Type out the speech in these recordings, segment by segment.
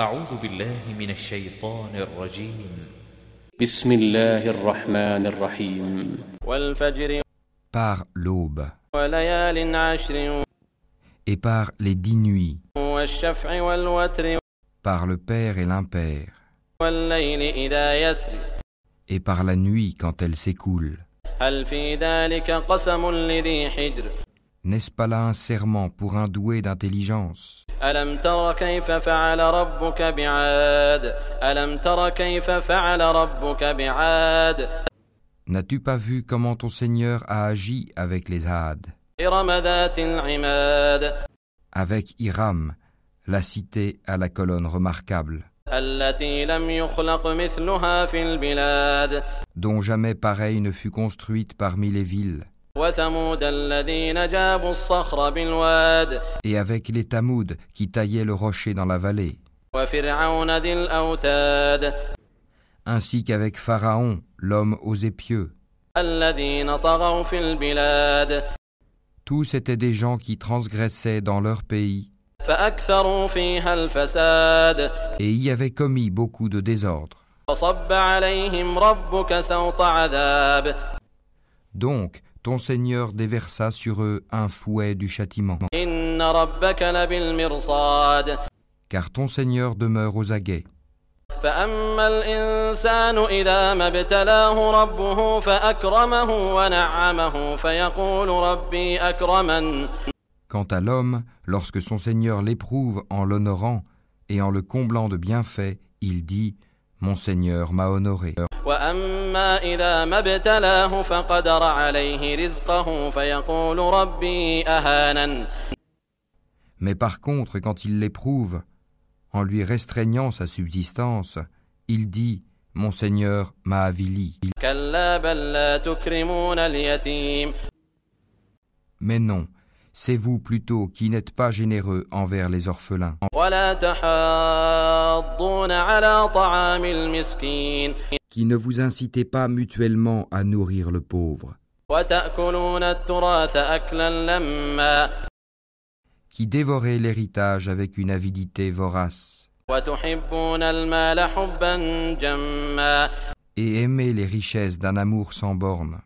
أعوذ بالله من الشيطان الرجيم بسم الله الرحمن الرحيم والفجر par l'aube وليال عشر et par les dix nuits, والشفع والوتر par le père et l'impair, والليل إذا يسر et par la nuit quand elle s'écoule. هل في ذلك قسم لذي حجر N'est-ce pas là un serment pour un doué d'intelligence ألم تر كيف فعل ربك بعاد ألم تر كيف فعل ربك بعاد N'as-tu pas vu comment ton Seigneur a agi avec les Had, إرم ذات العماد avec Hiram, la cité à la colonne remarquable, التي لم يخلق مثلها في البلاد dont jamais pareille ne fut construite parmi les villes, Et avec les Tamouds qui taillaient le rocher dans la vallée. Ainsi qu'avec Pharaon, l'homme aux épieux. Tous étaient des gens qui transgressaient dans leur pays. Et y avaient commis beaucoup de désordres. Donc, ton Seigneur déversa sur eux un fouet du châtiment. Car ton Seigneur demeure aux aguets. Quant à l'homme, lorsque son Seigneur l'éprouve en l'honorant et en le comblant de bienfaits, il dit ⁇ mon Seigneur m'a honoré. Mais par contre, quand il l'éprouve, en lui restreignant sa subsistance, il dit Mon Seigneur m'a avili. Mais non, c'est vous plutôt qui n'êtes pas généreux envers les orphelins. Qui ne vous incitez pas mutuellement à nourrir le pauvre. Qui dévorez l'héritage avec une avidité vorace. Et aimez les richesses d'un amour sans bornes.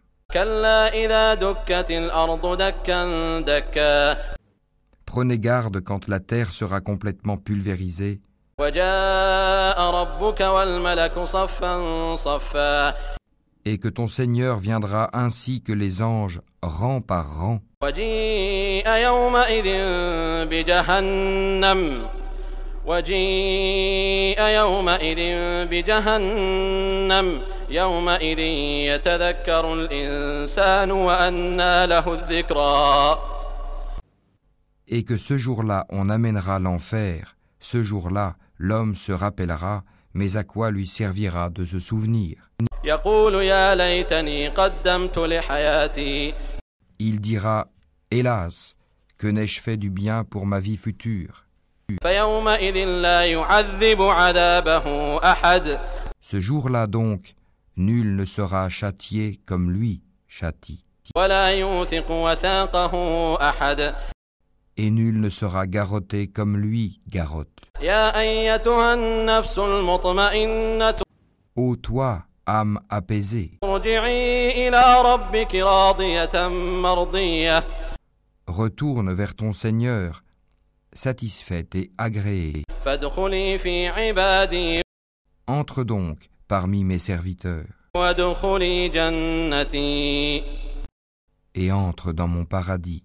Prenez garde quand la terre sera complètement pulvérisée. Et que ton Seigneur viendra ainsi que les anges, rang par rang. وجيء يومئذ بجهنم وجيء يومئذ بجهنم يومئذ يتذكر الإنسان وأنى له الذكرى et que ce jour-là on amènera l'enfer, ce jour-là l'homme se rappellera, mais à quoi lui servira de se souvenir يقول يا ليتني قدمت لحياتي Il dira, Hélas, que n'ai-je fait du bien pour ma vie future Ce jour-là donc, nul ne sera châtié comme lui châtie. Et nul ne sera garrotté comme lui garrotte. Ô toi, âme apaisée, retourne vers ton Seigneur satisfaite et agréée. Entre donc parmi mes serviteurs. Et entre dans mon paradis.